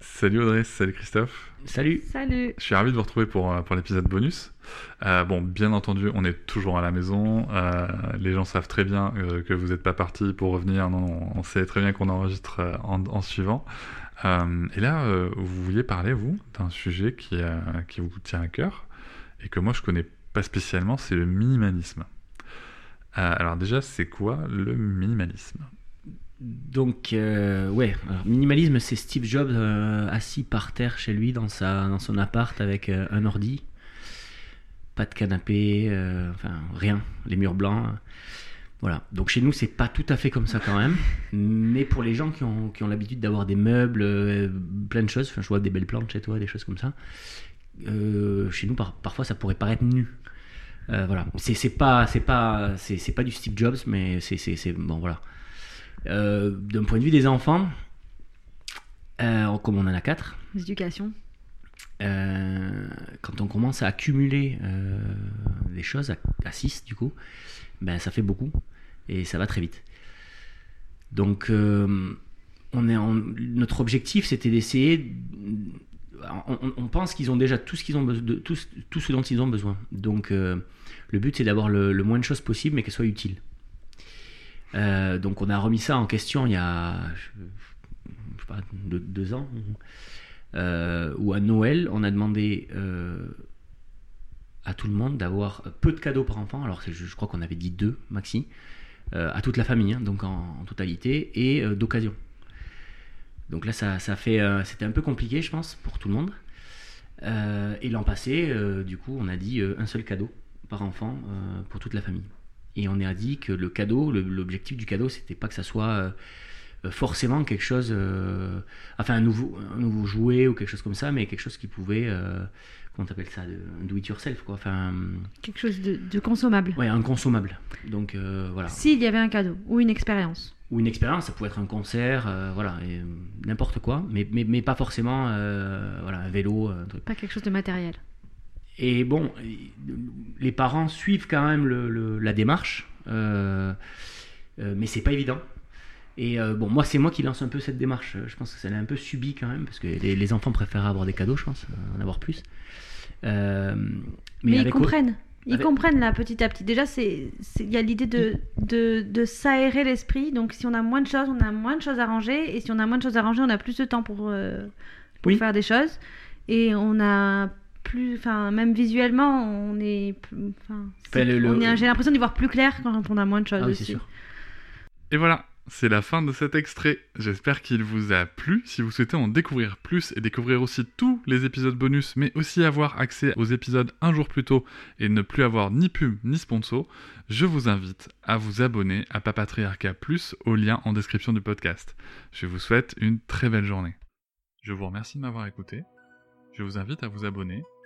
Salut Audrey, salut Christophe. Salut. Salut. Je suis ravi de vous retrouver pour, euh, pour l'épisode bonus. Euh, bon, bien entendu, on est toujours à la maison. Euh, les gens savent très bien euh, que vous n'êtes pas parti pour revenir. Non, on sait très bien qu'on enregistre euh, en, en, suivant. Euh, et là, vous vouliez parler, vous, d'un sujet qui, qui vous tient à cœur et que moi je connais pas spécialement, c'est le minimalisme. alors déjà, c'est quoi le minimalisme? Donc, euh, ouais, alors, minimalisme, c'est Steve Jobs euh, assis par terre chez lui dans, sa, dans son appart avec euh, un ordi, pas de canapé, enfin rien, les murs blancs. Voilà. Donc chez nous, c'est pas tout à fait comme ça quand même, mais pour les gens qui ont, qui ont l'habitude d'avoir des meubles, plein de choses, enfin, je vois des belles plantes chez toi, des choses comme ça. chez nous, par, parfois, ça pourrait paraître nu. voilà. C'est pas, pas, c'est pas du Steve Jobs, mais c'est bon, voilà. Euh, d'un point de vue des enfants, euh, comme on en a quatre. L'éducation. Euh, quand on commence à accumuler des choses, à 6 du coup, ben, ça fait beaucoup et ça va très vite. Donc, on est en, notre objectif, c'était d'essayer. On, on, pense qu'ils ont déjà tout ce, qu'ils ont de, tout, tout, ce dont ils ont besoin. Donc, le but, c'est d'avoir le, le, moins de choses possible, mais qu'elles soient utiles. Euh, donc on a remis ça en question il y a deux, ans, euh, où à Noël on a demandé euh, à tout le monde d'avoir peu de cadeaux par enfant. Alors je, crois qu'on avait dit deux maxi, euh, à toute la famille, hein, donc en, totalité, et d'occasion. Donc là ça fait, c'était un peu compliqué je pense pour tout le monde. et l'an passé, du coup, on a dit un seul cadeau par enfant pour toute la famille. Et on a dit que le cadeau, l'objectif du cadeau, c'était pas que ça soit euh, forcément quelque chose, euh, enfin un nouveau, un nouveau jouet ou quelque chose comme ça, mais quelque chose qui pouvait, euh, comment t'appelles ça, un do it yourself quoi, enfin quelque chose de, de consommable. Ouais, un consommable. Donc euh, voilà. S'il y avait un cadeau ou une expérience. Ou une expérience, ça pouvait être un concert, euh, voilà, n'importe quoi, mais, mais, mais, pas forcément, voilà, un vélo, un truc. Pas quelque chose de matériel. Et bon, les parents suivent quand même le, le, la démarche, euh, euh, mais c'est pas évident. Et euh, bon, moi, c'est moi qui lance un peu cette démarche. Je pense que ça l'a un peu subi quand même, parce que les, les, enfants préfèrent avoir des cadeaux, je pense, en avoir plus. mais, mais ils comprennent. Ils avec... comprennent là petit à petit. Déjà, il y a l'idée de, de, de s'aérer l'esprit. Donc, si on a moins de choses, on a moins de choses à ranger. Et si on a moins de choses à ranger, on a plus de temps pour, pour oui. faire des choses. Et on a plus, enfin même visuellement, on est, enfin, j'ai l'impression d'y voir plus clair quand on a moins de choses ah oui. Sûr. Et voilà, c'est la fin de cet extrait. J'espère qu'il vous a plu. Si vous souhaitez en découvrir plus et découvrir aussi tous les épisodes bonus, mais aussi avoir accès aux épisodes un jour plus tôt et ne plus avoir ni pub ni sponsor, je vous invite à vous abonner à Papatriarcat Plus au lien en description du podcast. Je vous souhaite une très belle journée. Je vous remercie de m'avoir écouté. Je vous invite à vous abonner